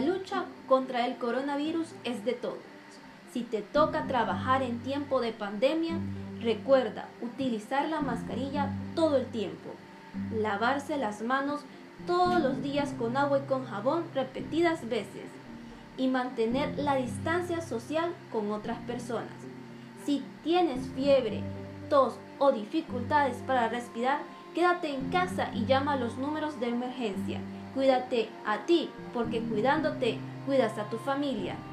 La lucha contra el coronavirus es de todos. Si te toca trabajar en tiempo de pandemia, recuerda utilizar la mascarilla todo el tiempo, lavarse las manos todos los días con agua y con jabón repetidas veces y mantener la distancia social con otras personas. Si tienes fiebre, tos o dificultades para respirar, quédate en casa y llama a los números de emergencia. Cuídate a ti, porque cuidándote, cuidas a tu familia.